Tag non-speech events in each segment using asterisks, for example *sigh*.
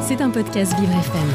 C'est un podcast Vivre FM.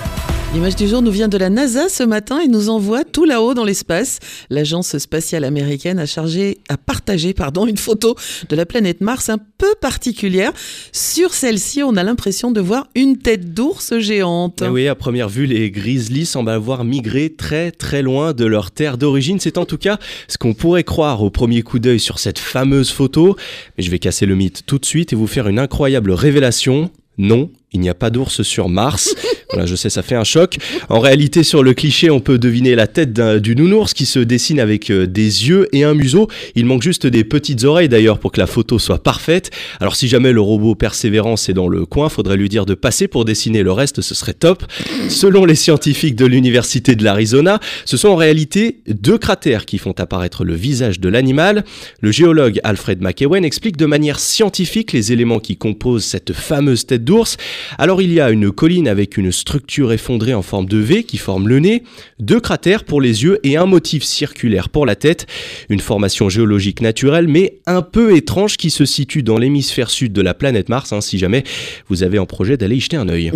L'image du jour nous vient de la NASA ce matin et nous envoie tout là-haut dans l'espace. L'agence spatiale américaine a chargé, a partagé, pardon, une photo de la planète Mars un peu particulière. Sur celle-ci, on a l'impression de voir une tête d'ours géante. Et eh oui, à première vue, les grizzlies semblent avoir migré très très loin de leur terre d'origine. C'est en tout cas ce qu'on pourrait croire au premier coup d'œil sur cette fameuse photo. Mais je vais casser le mythe tout de suite et vous faire une incroyable révélation. Non, il n'y a pas d'ours sur Mars. *laughs* Voilà, je sais, ça fait un choc. En réalité, sur le cliché, on peut deviner la tête du nounours qui se dessine avec euh, des yeux et un museau. Il manque juste des petites oreilles d'ailleurs pour que la photo soit parfaite. Alors si jamais le robot Persévérance est dans le coin, faudrait lui dire de passer pour dessiner le reste, ce serait top. Selon les scientifiques de l'université de l'Arizona, ce sont en réalité deux cratères qui font apparaître le visage de l'animal. Le géologue Alfred McEwen explique de manière scientifique les éléments qui composent cette fameuse tête d'ours. Alors il y a une colline avec une structure effondrée en forme de V qui forme le nez, deux cratères pour les yeux et un motif circulaire pour la tête. Une formation géologique naturelle mais un peu étrange qui se situe dans l'hémisphère sud de la planète Mars, hein, si jamais vous avez en projet d'aller y jeter un œil.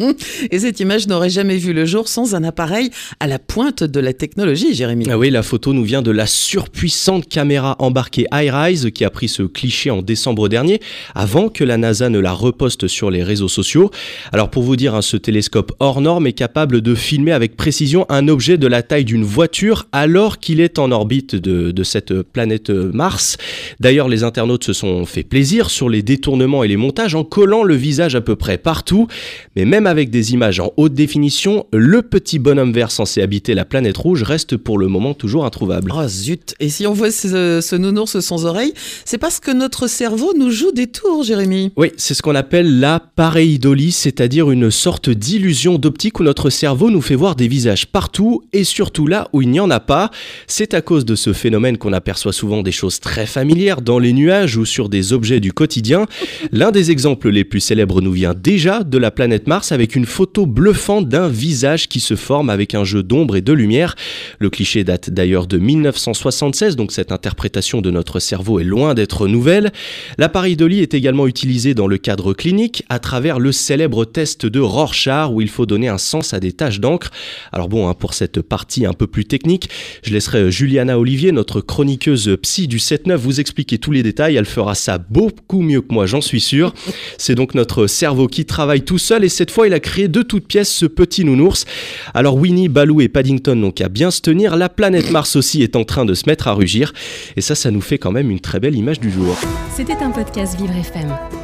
*laughs* et cette image n'aurait jamais vu le jour sans un appareil à la pointe de la technologie, Jérémy. Ah oui, la photo nous vient de la surpuissante caméra embarquée iRise qui a pris ce cliché en décembre dernier, avant que la NASA ne la reposte sur les réseaux sociaux. Alors pour vous dire, hein, ce télescope hors norme est capable de filmer avec précision un objet de la taille d'une voiture alors qu'il est en orbite de, cette planète Mars. D'ailleurs, les internautes se sont fait plaisir sur les détournements et les montages en collant le visage à peu près partout. Mais même avec des images en haute définition, le petit bonhomme vert censé habiter la planète rouge reste pour le moment toujours introuvable. Oh zut Et si on voit ce, ce nounours sans oreilles, c'est parce que notre cerveau nous joue des tours, Jérémy. Oui, c'est ce qu'on appelle la pareidolie, c'est-à-dire une sorte d'illusion d'optique où notre cerveau nous fait voir des visages partout et surtout là où il n'y en a pas. C'est à cause de ce phénomène qu'on aperçoit souvent des choses très familières dans les nuages ou sur des objets du quotidien. L'un des exemples les plus célèbres nous vient déjà de la planète Mars avec une photo bluffante d'un visage qui se forme avec un jeu d'ombre et de lumière. Le cliché date d'ailleurs de 1976, donc cette interprétation de notre cerveau est loin d'être nouvelle. La pareidolie est également utilisée dans le cadre clinique à travers le célèbre test de Rorschach où il faut donner un sens à des taches d'encre. Alors bon, hein, pour cette partie un peu plus technique, je laisserai euh, Juliana Olivier, notre chroniqueuse psy du 7-9, vous expliquer tous les détails. Elle fera ça beaucoup mieux que moi, j'en suis sûr. C'est donc notre cerveau qui travaille tout seul et cette fois il a créé de toutes pièces ce petit nounours. Alors Winnie, Baloo et Paddington n'ont qu'à bien se tenir. La planète Mars aussi est en train de se mettre à rugir. Et ça, ça nous fait quand même une très belle image du jour. C'était un podcast Vivre FM.